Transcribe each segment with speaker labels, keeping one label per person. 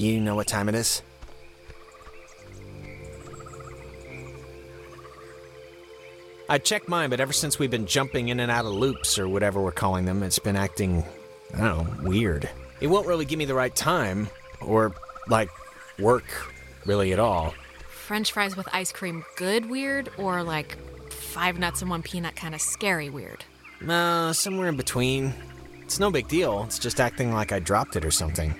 Speaker 1: You know what time it is? I checked mine, but ever since we've been jumping in and out of loops or whatever we're calling them, it's been acting, I don't know, weird. It won't really give me the right time, or, like, work really at all.
Speaker 2: French fries with ice cream, good weird, or like five nuts and one peanut, kind of scary weird?
Speaker 1: No, somewhere in between. It's no big deal, it's just acting like I dropped it or something.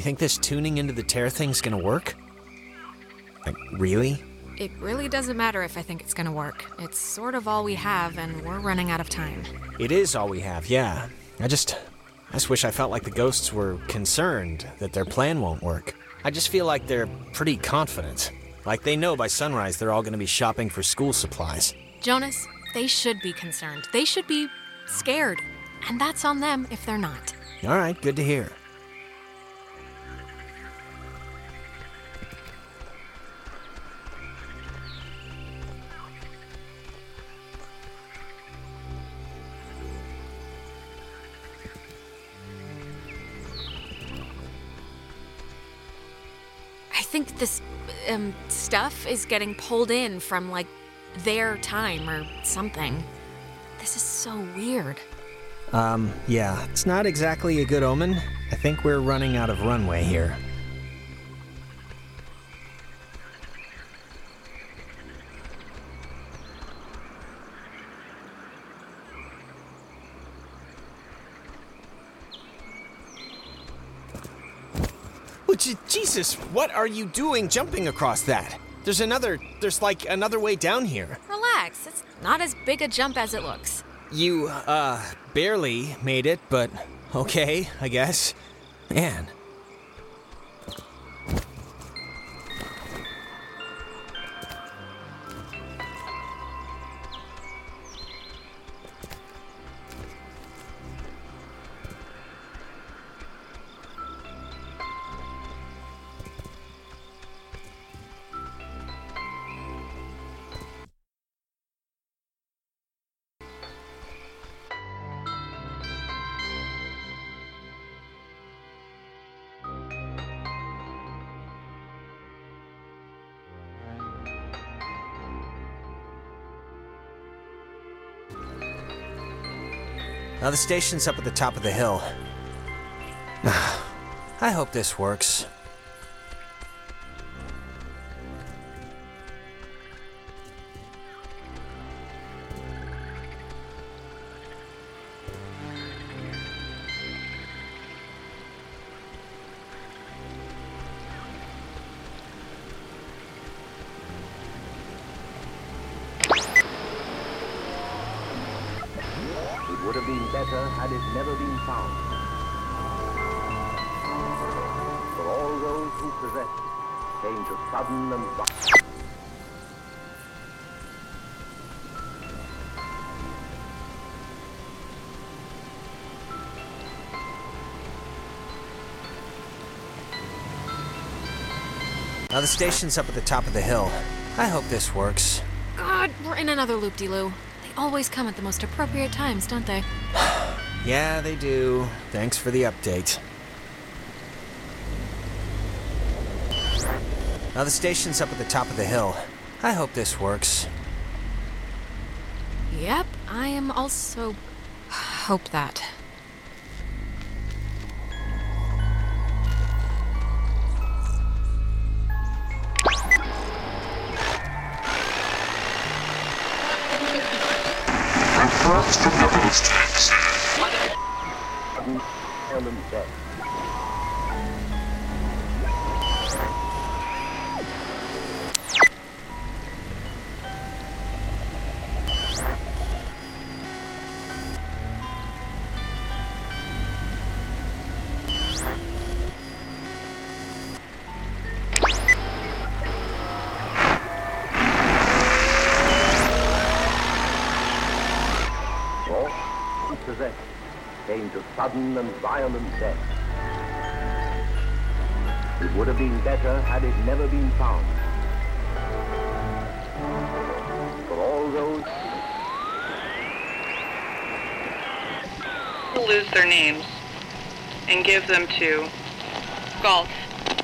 Speaker 1: You think this tuning into the tear thing's gonna work? Like, really?
Speaker 2: It really doesn't matter if I think it's gonna work. It's sort of all we have, and we're running out of time.
Speaker 1: It is all we have, yeah. I just. I just wish I felt like the ghosts were concerned that their plan won't work. I just feel like they're pretty confident. Like they know by sunrise they're all gonna be shopping for school supplies.
Speaker 2: Jonas, they should be concerned. They should be scared. And that's on them if they're not.
Speaker 1: Alright, good to hear.
Speaker 2: Um, stuff is getting pulled in from like their time or something. This is so weird.
Speaker 1: Um, yeah, it's not exactly a good omen. I think we're running out of runway here. Jesus, what are you doing jumping across that? There's another, there's like another way down here.
Speaker 2: Relax, it's not as big a jump as it looks.
Speaker 1: You, uh, barely made it, but okay, I guess. Man. Now the station's up at the top of the hill. I hope this works.
Speaker 3: Would have been better had it never been found. For all those who possessed it came to sudden and vi-
Speaker 1: Now the station's up at the top of the hill. I hope this works.
Speaker 2: God, we're in another loop de loo. They always come at the most appropriate times, don't they?
Speaker 1: Yeah, they do. Thanks for the update. Now the station's up at the top of the hill. I hope this works.
Speaker 2: Yep, I am also. hope that.
Speaker 3: Ellen death. For to sudden and violent death. It would have been better had it never been found. For all those
Speaker 4: lose their names and give them to Golf,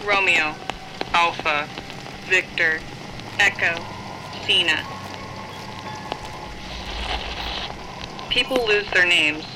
Speaker 4: Romeo, Alpha, Victor, Echo, Cena. People lose their names.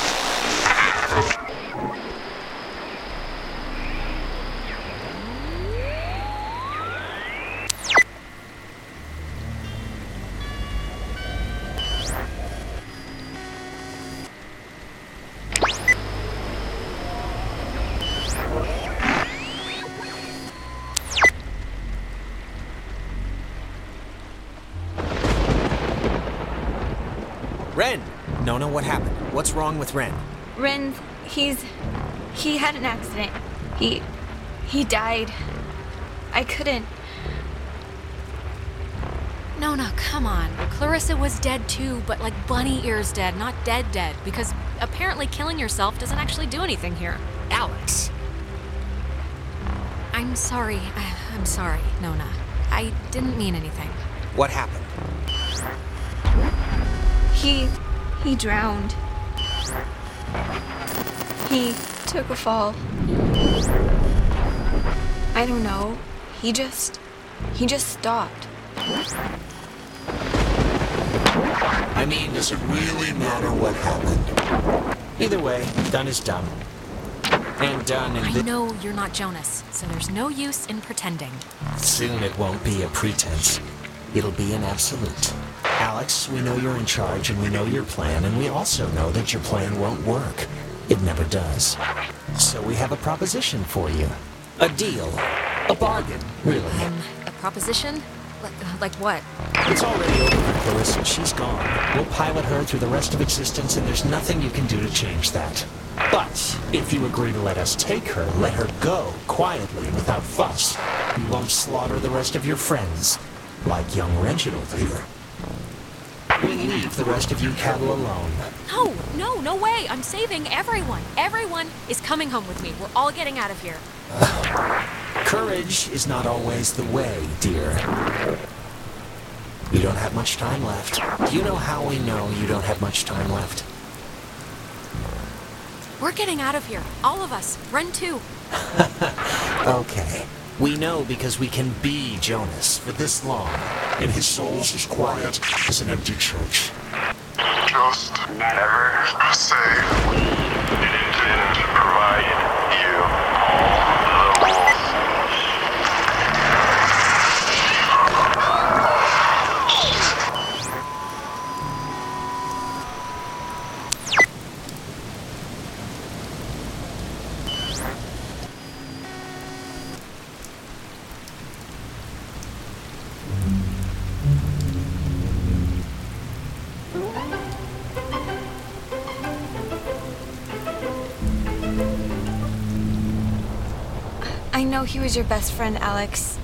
Speaker 1: What happened? What's wrong with Ren?
Speaker 5: Ren, he's. He had an accident. He. He died. I couldn't.
Speaker 2: Nona, come on. Clarissa was dead too, but like bunny ears dead, not dead dead, because apparently killing yourself doesn't actually do anything here.
Speaker 1: Alex!
Speaker 2: I'm sorry. I- I'm sorry, Nona. I didn't mean anything.
Speaker 1: What happened?
Speaker 5: He. He drowned. He took a fall. I don't know. He just. He just stopped.
Speaker 1: I mean, does it really matter what happened? Either way, done is done. And done in
Speaker 2: I
Speaker 1: the-
Speaker 2: know you're not Jonas, so there's no use in pretending.
Speaker 1: Soon it won't be a pretense. It'll be an absolute. Alex, we know you're in charge and we know your plan, and we also know that your plan won't work. It never does. So we have a proposition for you. A deal. A bargain, really.
Speaker 2: Um, a proposition? Like, like what?
Speaker 1: It's already over for Clarissa. She's gone. We'll pilot her through the rest of existence, and there's nothing you can do to change that. But if you agree to let us take her, let her go quietly without fuss. We won't slaughter the rest of your friends, like young Reginald here. Leave the rest of you cattle alone.
Speaker 2: No, no, no way. I'm saving everyone. Everyone is coming home with me. We're all getting out of here.
Speaker 1: Courage is not always the way, dear. You don't have much time left. Do you know how we know you don't have much time left?
Speaker 2: We're getting out of here. All of us. Run too.
Speaker 1: Okay. We know because we can be Jonas for this long, and his soul's as quiet as an empty church.
Speaker 6: Just never say we didn't provide
Speaker 5: know he was your best friend, Alex.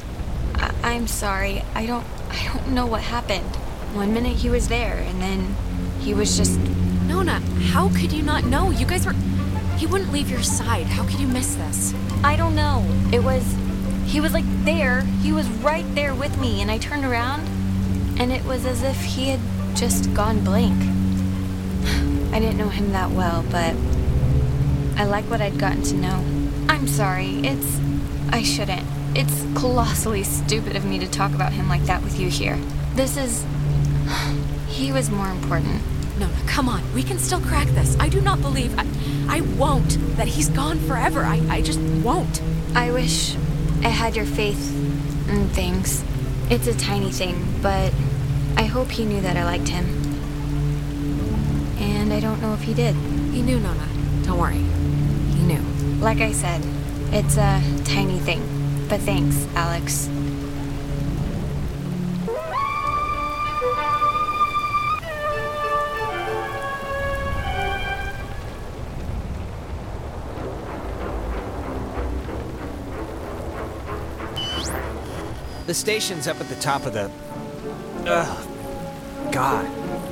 Speaker 5: I- I'm sorry. I don't. I don't know what happened. One minute he was there, and then he was just.
Speaker 2: Nona, how could you not know? You guys were. He wouldn't leave your side. How could you miss this?
Speaker 5: I don't know. It was. He was like there. He was right there with me, and I turned around, and it was as if he had just gone blank. I didn't know him that well, but I like what I'd gotten to know. I'm sorry. It's. I shouldn't. It's colossally stupid of me to talk about him like that with you here. This is. He was more important.
Speaker 2: Nona, come on. We can still crack this. I do not believe. I, I won't. That he's gone forever. I, I just won't.
Speaker 5: I wish I had your faith in things. It's a tiny thing, but I hope he knew that I liked him. And I don't know if he did.
Speaker 2: He knew, Nona. Don't worry. He knew.
Speaker 5: Like I said, it's a tiny thing. But thanks, Alex.
Speaker 1: The station's up at the top of the. Ugh. God,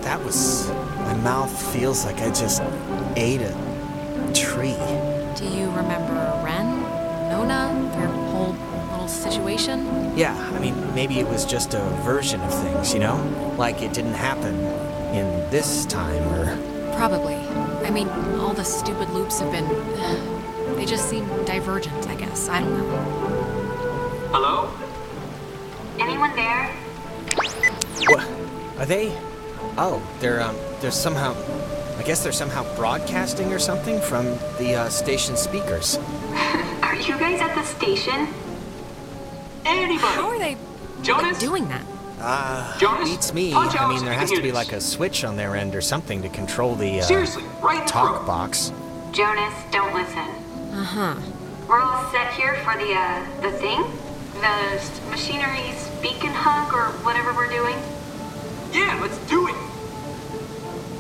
Speaker 1: that was. My mouth feels like I just ate a tree.
Speaker 2: Whole situation?
Speaker 1: Yeah, I mean, maybe it was just a version of things, you know? Like it didn't happen in this time or.
Speaker 2: Probably. I mean, all the stupid loops have been. They just seem divergent, I guess. I don't know.
Speaker 7: Hello?
Speaker 8: Anyone there?
Speaker 1: What? Are they? Oh, they're um, they're somehow. I guess they're somehow broadcasting or something from the uh, station speakers.
Speaker 8: Are you guys at the station?
Speaker 7: Anybody?
Speaker 2: How are they
Speaker 7: Jonas?
Speaker 2: doing that?
Speaker 1: Ah,
Speaker 7: Jonas,
Speaker 1: beats me.
Speaker 7: punch
Speaker 1: I mean, there has to be like a switch on their end or something to control the uh,
Speaker 7: Seriously, right
Speaker 1: talk
Speaker 7: throat.
Speaker 1: box.
Speaker 8: Jonas, don't listen.
Speaker 2: Uh huh.
Speaker 8: We're all set here for the, uh, the thing? The s- machinery speak hug or whatever we're doing?
Speaker 7: Yeah, let's do it.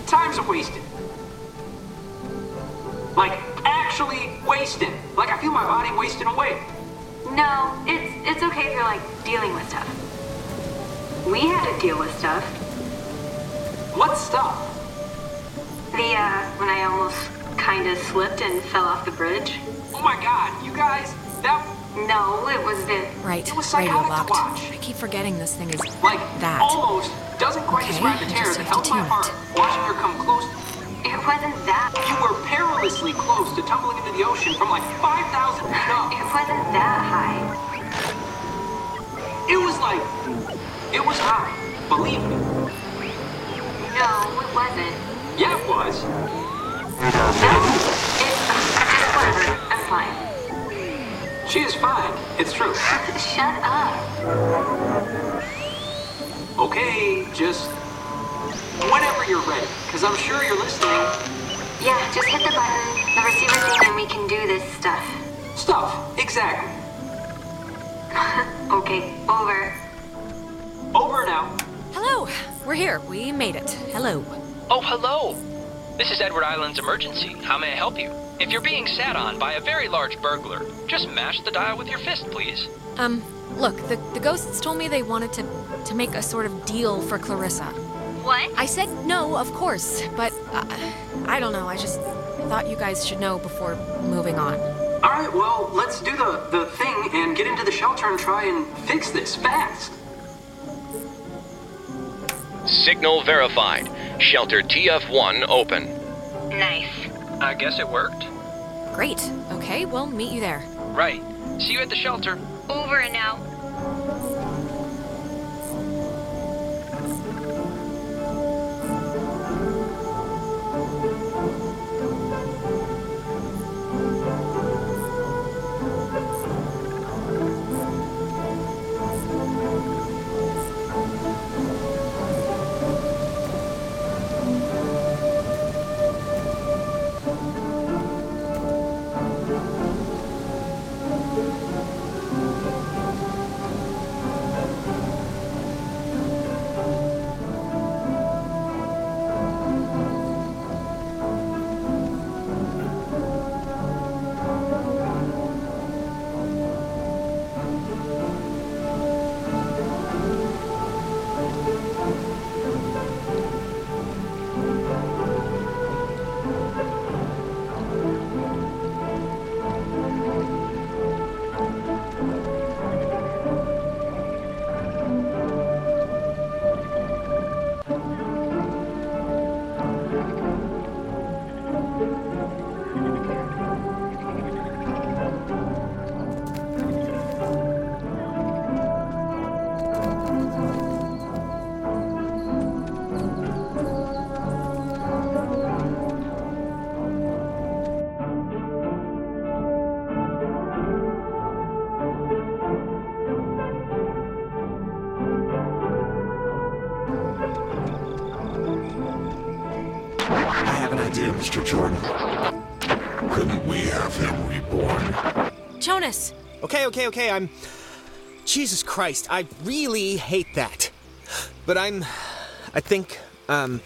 Speaker 7: Time's a wasted. Like, actually wasted. Like, I feel my body wasting away.
Speaker 8: No, it's, it's okay if you're, like, dealing with stuff. We had to deal with stuff.
Speaker 7: What stuff?
Speaker 8: The, uh, when I almost kinda slipped and fell off the bridge.
Speaker 7: Oh my god, you guys, that,
Speaker 8: No, it was the,
Speaker 2: Right.
Speaker 7: It was
Speaker 2: Radio
Speaker 7: psychotic to
Speaker 2: locked.
Speaker 7: watch.
Speaker 2: I keep forgetting this thing is
Speaker 7: like,
Speaker 2: that.
Speaker 7: almost doesn't quite
Speaker 2: Okay,
Speaker 7: describe the terror
Speaker 2: just
Speaker 7: that
Speaker 2: have
Speaker 7: held
Speaker 2: to
Speaker 7: my
Speaker 2: tune
Speaker 7: heart watching her come close.
Speaker 8: It wasn't that.
Speaker 7: You were perilously close to tumbling into the ocean from like 5,000 feet up.
Speaker 8: It wasn't that high.
Speaker 7: It was like, it was high. Believe me.
Speaker 8: No, it wasn't.
Speaker 7: Yeah, it was.
Speaker 8: No, it's whatever. I'm fine.
Speaker 7: She is fine. It's true.
Speaker 8: Shut up.
Speaker 7: Okay, just whenever you're ready, because I'm sure you're listening.
Speaker 8: Yeah, just hit the button, the receiver thing, and we can do this stuff.
Speaker 7: Stuff, exactly.
Speaker 8: Okay, over.
Speaker 7: Over now.
Speaker 2: Hello. We're here. We made it. Hello.
Speaker 9: Oh, hello! This is Edward Island's emergency. How may I help you? If you're being sat on by a very large burglar, just mash the dial with your fist, please.
Speaker 2: Um, look, the, the ghosts told me they wanted to to make a sort of deal for Clarissa.
Speaker 8: What?
Speaker 2: I said no, of course, but uh, I don't know. I just thought you guys should know before moving on.
Speaker 7: All right, well, let's do the, the thing and get into the shelter and try and fix this fast.
Speaker 10: Signal verified. Shelter TF1 open.
Speaker 8: Nice.
Speaker 9: I guess it worked.
Speaker 2: Great. Okay, we'll meet you there.
Speaker 9: Right. See you at the shelter.
Speaker 8: Over and out.
Speaker 1: I have an idea.
Speaker 11: Mr. Jordan. Couldn't we have him reborn?
Speaker 2: Jonas!
Speaker 1: Okay, okay, okay. I'm. Jesus Christ, I really hate that. But I'm. I think, um.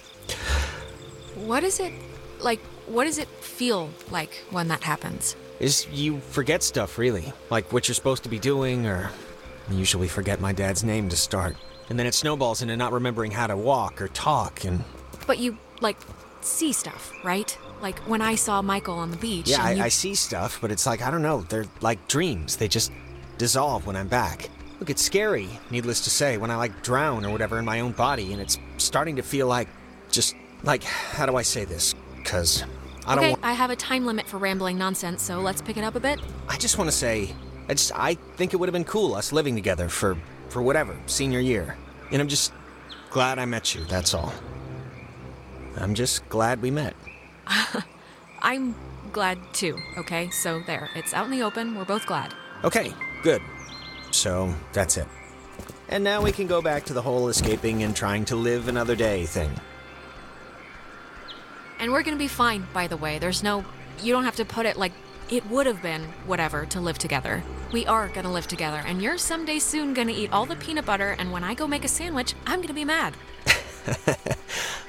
Speaker 2: What is it like? What does it feel like when that happens?
Speaker 1: Is you forget stuff, really. Like what you're supposed to be doing or I usually forget my dad's name to start. And then it snowballs into not remembering how to walk or talk, and
Speaker 2: But you, like, see stuff, right? Like when I saw Michael on the beach.
Speaker 1: yeah,
Speaker 2: and
Speaker 1: I,
Speaker 2: you-
Speaker 1: I see stuff, but it's like, I don't know, they're like dreams. They just dissolve when I'm back. Look, it's scary, needless to say, when I like drown or whatever in my own body, and it's starting to feel like just like, how do I say this? Because I don't
Speaker 2: okay,
Speaker 1: want.
Speaker 2: I have a time limit for rambling nonsense, so let's pick it up a bit.
Speaker 1: I just want to say, I just I think it would have been cool us living together for for whatever senior year, and I'm just glad I met you. That's all. I'm just glad we met.
Speaker 2: I'm glad too, okay? So there, it's out in the open. We're both glad.
Speaker 1: Okay, good. So that's it. And now we can go back to the whole escaping and trying to live another day thing.
Speaker 2: And we're gonna be fine, by the way. There's no. You don't have to put it like it would have been whatever to live together. We are gonna live together, and you're someday soon gonna eat all the peanut butter, and when I go make a sandwich, I'm gonna be mad.